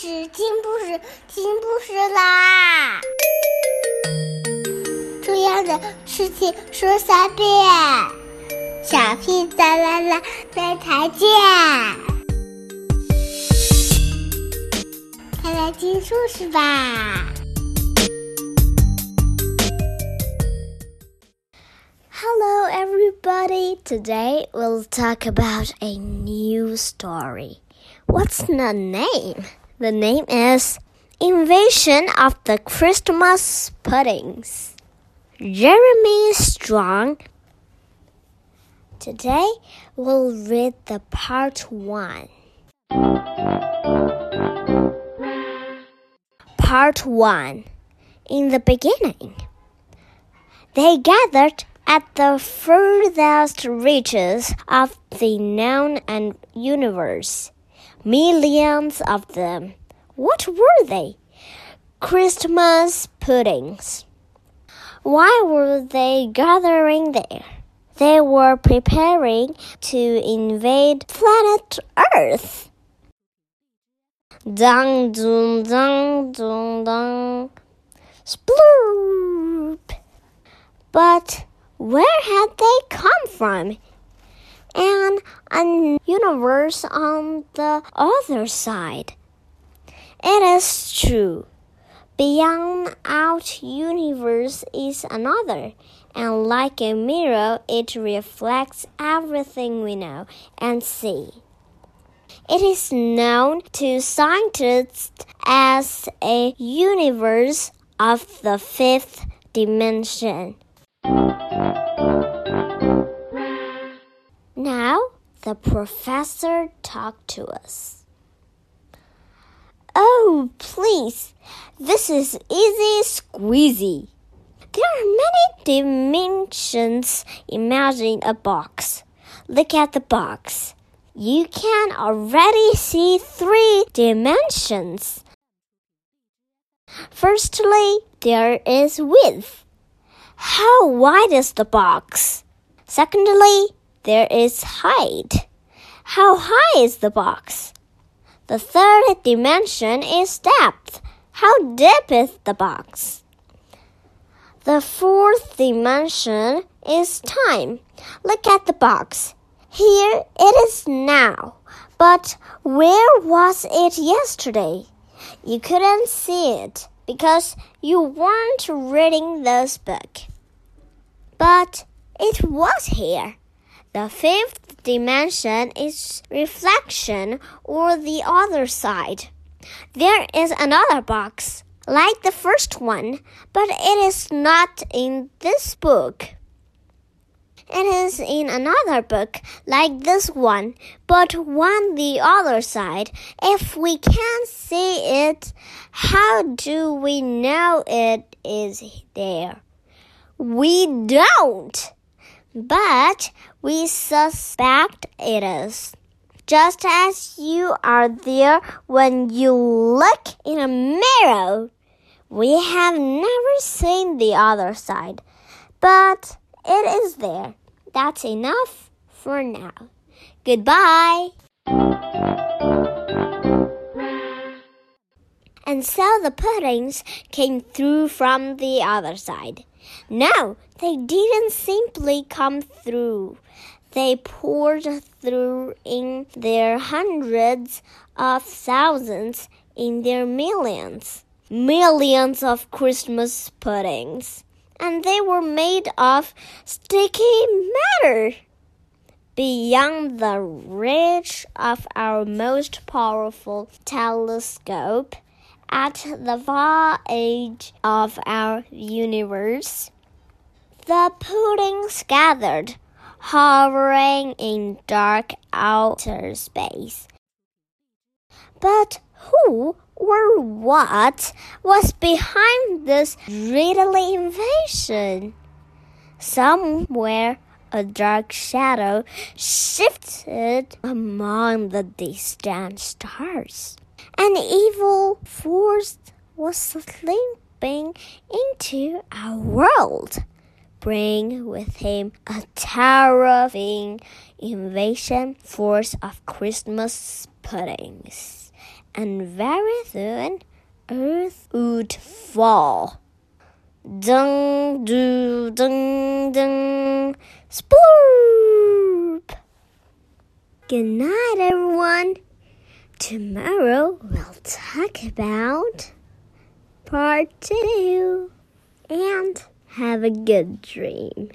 事，听故事，听故事啦！重要的事情说三遍，小屁哒啦啦，明天见！快来听故事吧！Hello, everybody. Today we'll talk about a new story. What's the name? The name is Invasion of the Christmas Puddings. Jeremy Strong. Today we'll read the part 1. Part 1 In the beginning, they gathered at the furthest reaches of the known and universe Millions of them. What were they? Christmas puddings. Why were they gathering there? They were preparing to invade planet Earth. Dun dun dun dun dun. Sploop. But where had they come from? And a universe on the other side. It is true. Beyond our universe is another, and like a mirror, it reflects everything we know and see. It is known to scientists as a universe of the fifth dimension. Now the professor talked to us. Oh, please, this is easy squeezy. There are many dimensions. Imagine a box. Look at the box. You can already see three dimensions. Firstly, there is width. How wide is the box? Secondly, there is height. How high is the box? The third dimension is depth. How deep is the box? The fourth dimension is time. Look at the box. Here it is now. But where was it yesterday? You couldn't see it because you weren't reading this book. But it was here. The fifth dimension is reflection or the other side. There is another box, like the first one, but it is not in this book. It is in another book, like this one, but on the other side. If we can't see it, how do we know it is there? We don't but we suspect it is. Just as you are there when you look in a mirror. We have never seen the other side, but it is there. That's enough for now. Goodbye. And so the puddings came through from the other side. No, they didn't simply come through. They poured through in their hundreds of thousands, in their millions. Millions of Christmas puddings. And they were made of sticky matter. Beyond the reach of our most powerful telescope, at the far edge of our universe, the puddings gathered, hovering in dark outer space. But who or what was behind this dreadly invasion? Somewhere a dark shadow shifted among the distant stars. An evil force was slipping into our world, bringing with him a terrifying invasion force of Christmas puddings. and very soon Earth would fall. Dung, do, dung, dung, splurp. Good night, everyone. Tomorrow we'll talk about part two and have a good dream.